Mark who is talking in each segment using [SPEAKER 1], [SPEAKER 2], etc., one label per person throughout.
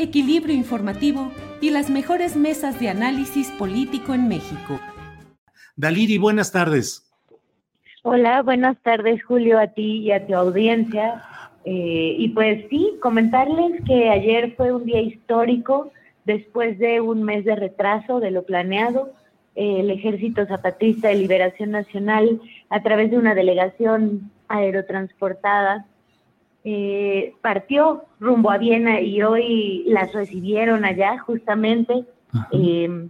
[SPEAKER 1] equilibrio informativo y las mejores mesas de análisis político en México.
[SPEAKER 2] Daliri, buenas tardes.
[SPEAKER 3] Hola, buenas tardes Julio, a ti y a tu audiencia. Eh, y pues sí, comentarles que ayer fue un día histórico después de un mes de retraso de lo planeado. el Ejército Zapatista de Liberación Nacional, a través de una delegación aerotransportada, eh, partió rumbo a Viena y hoy las recibieron allá justamente. Eh,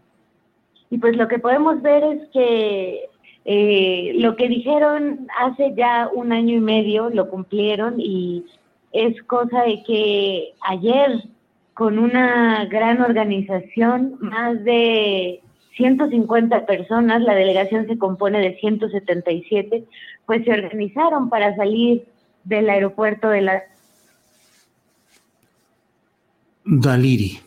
[SPEAKER 3] y pues lo que podemos ver es que eh, lo que dijeron hace ya un año y medio lo cumplieron y es cosa de que ayer con una gran organización, más de 150 personas, la delegación se compone de 177, pues se organizaron para salir del aeropuerto de la...
[SPEAKER 2] Daliri.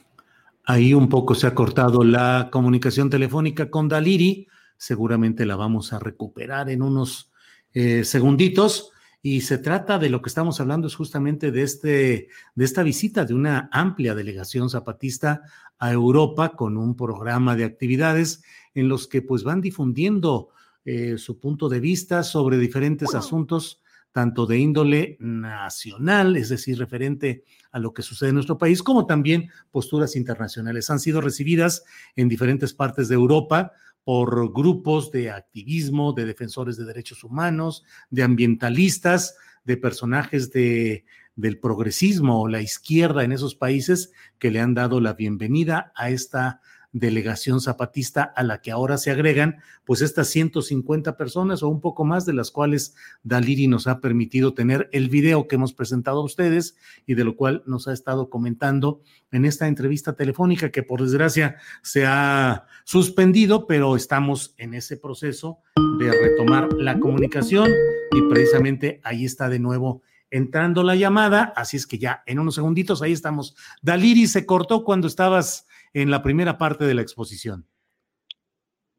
[SPEAKER 2] Ahí un poco se ha cortado la comunicación telefónica con Daliri. Seguramente la vamos a recuperar en unos eh, segunditos. Y se trata de lo que estamos hablando, es justamente de, este, de esta visita de una amplia delegación zapatista a Europa con un programa de actividades en los que pues van difundiendo eh, su punto de vista sobre diferentes asuntos tanto de índole nacional, es decir, referente a lo que sucede en nuestro país, como también posturas internacionales. Han sido recibidas en diferentes partes de Europa por grupos de activismo, de defensores de derechos humanos, de ambientalistas, de personajes de, del progresismo o la izquierda en esos países que le han dado la bienvenida a esta delegación zapatista a la que ahora se agregan pues estas 150 personas o un poco más de las cuales Daliri nos ha permitido tener el video que hemos presentado a ustedes y de lo cual nos ha estado comentando en esta entrevista telefónica que por desgracia se ha suspendido, pero estamos en ese proceso de retomar la comunicación y precisamente ahí está de nuevo entrando la llamada, así es que ya en unos segunditos ahí estamos. Daliri se cortó cuando estabas en la primera parte de la exposición.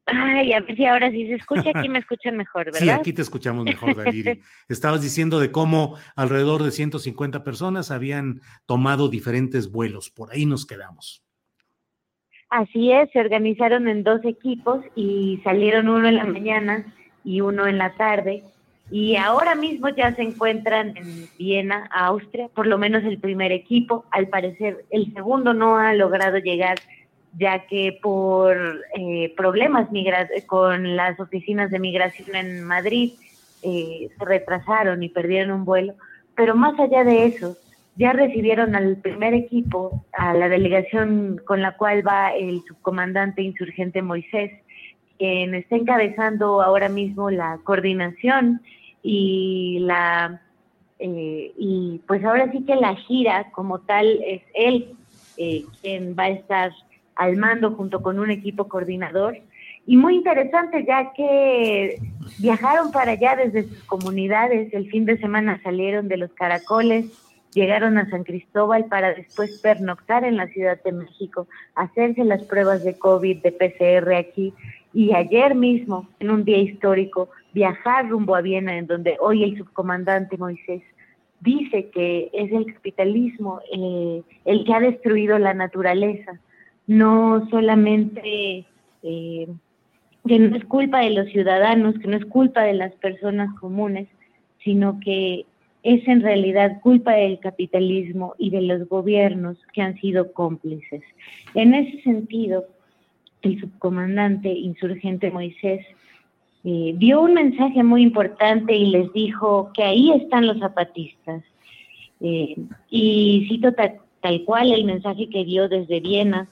[SPEAKER 3] Ay, a ver si ahora sí se escucha, aquí me escuchan mejor, ¿verdad?
[SPEAKER 2] Sí, aquí te escuchamos mejor, Daliri. Estabas diciendo de cómo alrededor de 150 personas habían tomado diferentes vuelos, por ahí nos quedamos.
[SPEAKER 3] Así es, se organizaron en dos equipos y salieron uno en la mañana y uno en la tarde y ahora mismo ya se encuentran en Viena, Austria, por lo menos el primer equipo. Al parecer el segundo no ha logrado llegar ya que por eh, problemas con las oficinas de migración en Madrid eh, se retrasaron y perdieron un vuelo. Pero más allá de eso, ya recibieron al primer equipo, a la delegación con la cual va el subcomandante insurgente Moisés, quien está encabezando ahora mismo la coordinación y la eh, y pues ahora sí que la gira como tal es él eh, quien va a estar al mando junto con un equipo coordinador. Y muy interesante ya que viajaron para allá desde sus comunidades, el fin de semana salieron de los caracoles, llegaron a San Cristóbal para después pernoctar en la Ciudad de México, hacerse las pruebas de COVID, de PCR aquí y ayer mismo, en un día histórico, viajar rumbo a Viena, en donde hoy el subcomandante Moisés dice que es el capitalismo eh, el que ha destruido la naturaleza, no solamente eh, que no es culpa de los ciudadanos, que no es culpa de las personas comunes, sino que es en realidad culpa del capitalismo y de los gobiernos que han sido cómplices. En ese sentido, el subcomandante insurgente Moisés eh, dio un mensaje muy importante y les dijo que ahí están los zapatistas. Eh, y cito tal, cual el mensaje que dio desde Viena,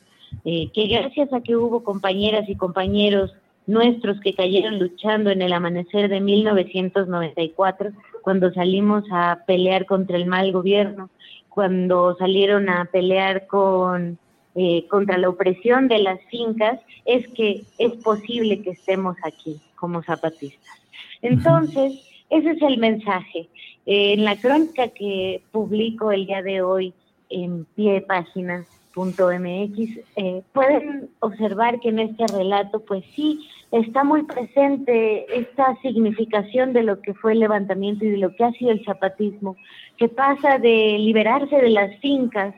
[SPEAKER 3] eh, que gracias a que hubo compañeras y compañeros nuestros que cayeron luchando en el amanecer de 1994, cuando salimos a pelear contra el mal gobierno, cuando salieron a pelear con eh, contra la opresión de las fincas, es que es posible que estemos aquí como zapatistas. Entonces, ese es el mensaje. en la crónica que publico el día de hoy en pie de página, .mx, eh, pueden observar que en este relato, pues sí, está muy presente esta significación de lo que fue el levantamiento y de lo que ha sido el zapatismo, que pasa de liberarse de las fincas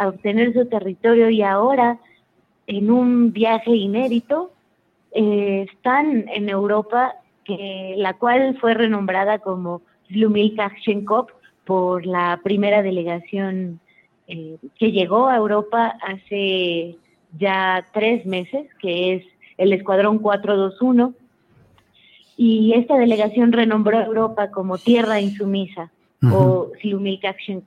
[SPEAKER 3] a obtener su territorio y ahora en un viaje inédito eh, están en Europa, que, la cual fue renombrada como Zlumil por la primera delegación eh, que llegó a Europa hace ya tres meses, que es el Escuadrón 421, y esta delegación renombró a Europa como Tierra Insumisa o Slumilk Action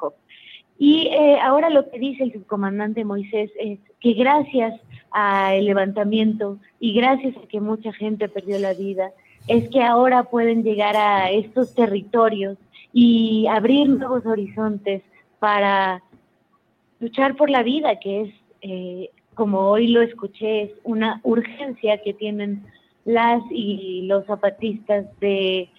[SPEAKER 3] Y eh, ahora lo que dice el subcomandante Moisés es que gracias al levantamiento y gracias a que mucha gente perdió la vida, es que ahora pueden llegar a estos territorios y abrir nuevos horizontes para luchar por la vida, que es, eh, como hoy lo escuché, es una urgencia que tienen las y los zapatistas de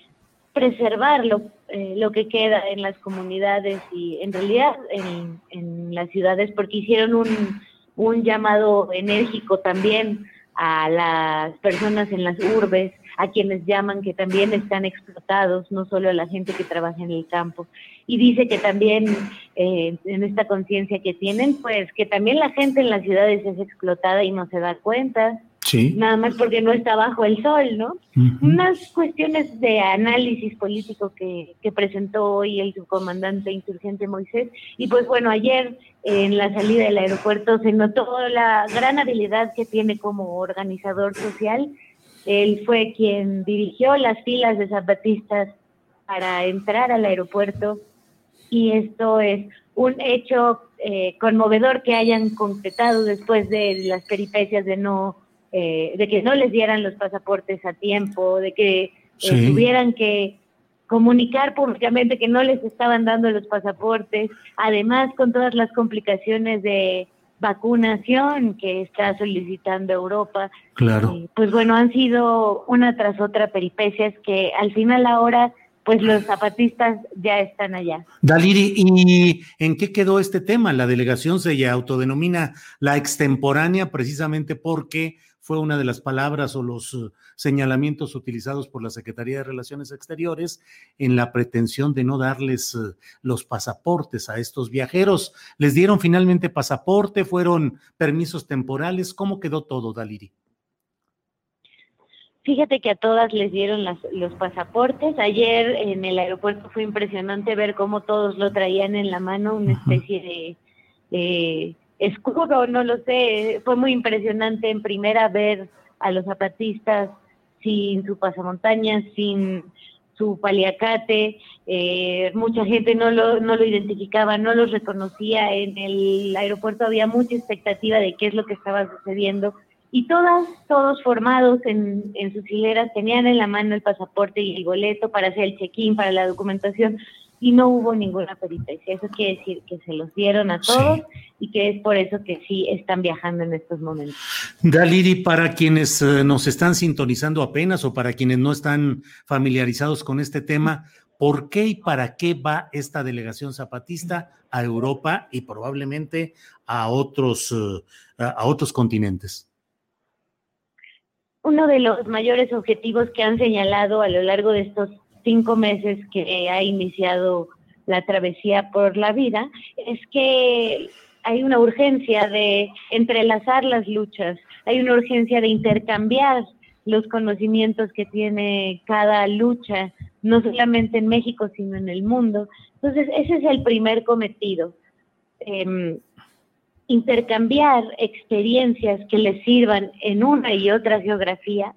[SPEAKER 3] preservar lo, eh, lo que queda en las comunidades y en realidad en, las ciudades, porque hicieron un, un llamado enérgico también a las personas en las urbes, a quienes llaman que también están explotados, no solo a la gente que trabaja en el campo. Y dice que también eh, en esta conciencia que tienen, pues que también la gente en las ciudades es explotada y no se da cuenta. Sí. Nada más porque no está bajo el sol, ¿no? Unas cuestiones de análisis político que, que presentó hoy el subcomandante insurgente Moisés. Y pues bueno, ayer en la salida del aeropuerto se notó la gran habilidad que tiene como organizador social. Él fue quien dirigió las filas de zapatistas para entrar al aeropuerto y esto es un hecho eh, conmovedor que hayan concretado después de las peripecias de no eh, de que no les dieran los pasaportes a tiempo, de que eh, tuvieran que comunicar públicamente que no les estaban dando los pasaportes, además con todas las complicaciones de vacunación que está solicitando Europa.
[SPEAKER 2] Claro.
[SPEAKER 3] pues bueno, han sido una tras otra peripecias que al final ahora pues los zapatistas ya están allá.
[SPEAKER 2] Daliri, ¿y en qué quedó este tema? La delegación se autodenomina la extemporánea precisamente porque fue una de las palabras o los eh, señalamientos utilizados por la Secretaría de Relaciones Exteriores en la pretensión de no darles eh, los pasaportes a estos viajeros. ¿Les dieron finalmente pasaporte? ¿Fueron permisos temporales? ¿Cómo quedó todo, Daliri?
[SPEAKER 3] Fíjate que a todas les dieron los pasaportes. Ayer en el aeropuerto fue impresionante ver cómo todos lo traían en la mano, una especie de escudo, no lo sé, fue muy impresionante en primera ver a los zapatistas sin su pasamontañas, sin su paliacate, eh, mucha gente no lo, no lo identificaba, no los reconocía, en el aeropuerto había mucha expectativa de qué es lo que estaba sucediendo y todas, todos formados en, en sus hileras tenían en la mano el pasaporte y el boleto para hacer el check-in, para la documentación y no hubo ninguna peripecia. Eso quiere decir que se los dieron a todos y que es por eso que sí están viajando en estos momentos.
[SPEAKER 2] Daliri, para quienes eh, nos están sintonizando apenas o para quienes no están familiarizados con este tema, ¿por qué y para qué va esta delegación zapatista a Europa y probablemente a otros, eh, a otros continentes?
[SPEAKER 3] Uno de los mayores objetivos que han señalado a lo largo de estos cinco meses que ha iniciado la travesía por la vida, es que hay una urgencia de entrelazar las luchas, hay una urgencia de intercambiar los conocimientos que tiene cada lucha, no solamente en México, sino en el mundo. Entonces, ese es el primer cometido. Em, intercambiar experiencias que les sirvan en una y otra geografía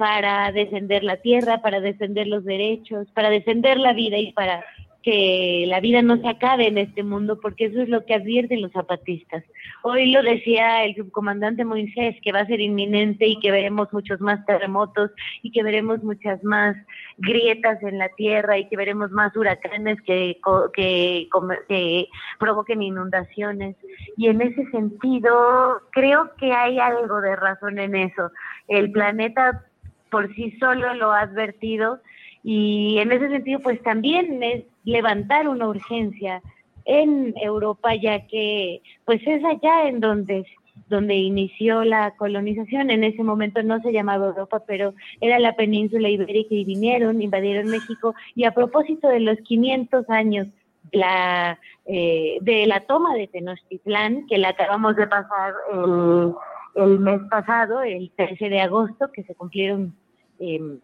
[SPEAKER 3] para defender la tierra, para defender los derechos, para defender la vida y para que la vida no se acabe en este mundo, porque eso es lo que advierten los zapatistas. Hoy lo decía el subcomandante Moisés, que va a ser inminente y que veremos muchos más terremotos y que veremos muchas más grietas en la tierra y que veremos más huracanes que, que, que provoquen inundaciones. Y en ese sentido, creo que hay algo de razón en eso. El planeta por sí solo lo ha advertido y en ese sentido, pues también es levantar una urgencia en Europa, ya que pues es allá en donde donde inició la colonización. En ese momento no se llamaba Europa, pero era la península ibérica y vinieron, invadieron México. Y a propósito de los 500 años la, eh, de la toma de Tenochtitlán, que la acabamos de pasar el, el mes pasado, el 13 de agosto, que se cumplieron eh,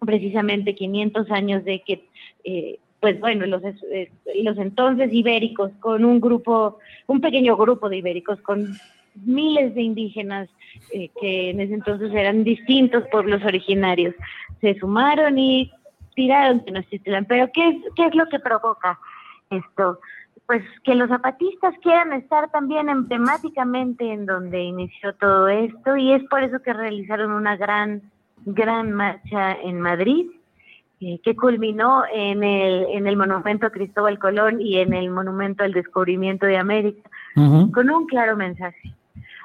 [SPEAKER 3] precisamente 500 años de que, eh, pues bueno, los, eh, los entonces ibéricos, con un grupo, un pequeño grupo de ibéricos, con miles de indígenas eh, que en ese entonces eran distintos pueblos originarios, se sumaron y tiraron Tenochtitlan. Pero ¿qué ¿qué es lo que provoca esto? Pues que los zapatistas quieran estar también emblemáticamente en donde inició todo esto y es por eso que realizaron una gran gran marcha en Madrid eh, que culminó en el, en el monumento a Cristóbal Colón y en el monumento al descubrimiento de América, con un claro mensaje.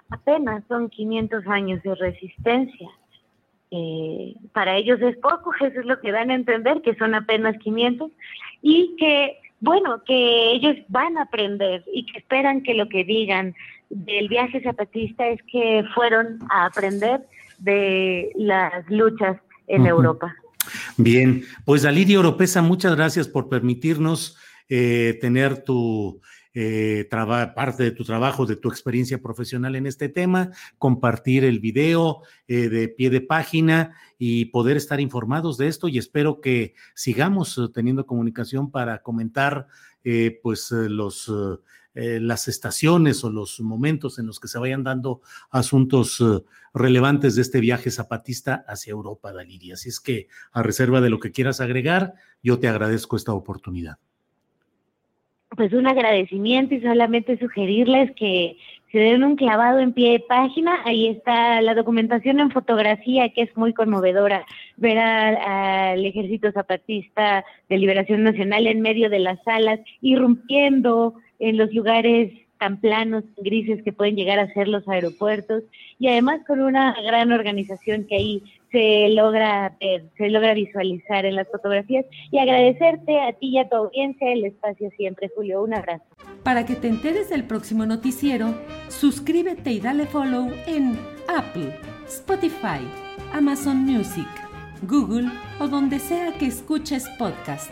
[SPEAKER 3] Apenas son 500 años de resistencia. Eh, para ellos es poco, eso es lo que dan a entender, que son apenas 500, y que, bueno, que ellos van a aprender y que esperan que lo que digan del viaje zapatista es que fueron a aprender de las luchas en Europa.
[SPEAKER 2] Bien, pues Alidia Oropesa, muchas gracias por permitirnos eh, tener tu eh, parte de tu trabajo, de tu experiencia profesional en este tema, compartir el video eh, de pie de página y poder estar informados de esto y espero que sigamos teniendo comunicación para comentar pues los eh, las estaciones o los momentos en los que se vayan dando asuntos eh, relevantes de este viaje zapatista hacia Europa, Daliria. Así es que, a reserva de lo que quieras agregar, yo te agradezco esta oportunidad.
[SPEAKER 3] Pues un agradecimiento y solamente sugerirles que se den un clavado en pie de página. Ahí está la documentación en fotografía, que es muy conmovedora. Ver al ejército zapatista de liberación nacional en medio de las salas, irrumpiendo en los lugares tan planos, grises que pueden llegar a ser los aeropuertos y además con una gran organización que ahí se logra ver, se logra visualizar en las fotografías y agradecerte a ti y a tu audiencia el espacio siempre, Julio. Un abrazo.
[SPEAKER 1] Para que te enteres del próximo noticiero, suscríbete y dale follow en Apple, Spotify, Amazon Music, Google o donde sea que escuches podcast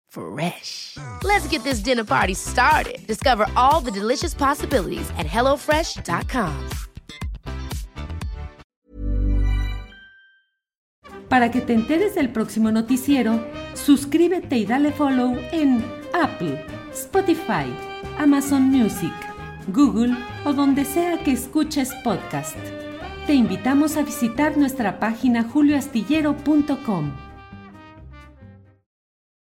[SPEAKER 4] Fresh. Let's get this dinner party started. Discover all the delicious possibilities at HelloFresh.com.
[SPEAKER 1] Para que te enteres del próximo noticiero, suscríbete y dale follow en Apple, Spotify, Amazon Music, Google o donde sea que escuches podcast. Te invitamos a visitar nuestra página julioastillero.com.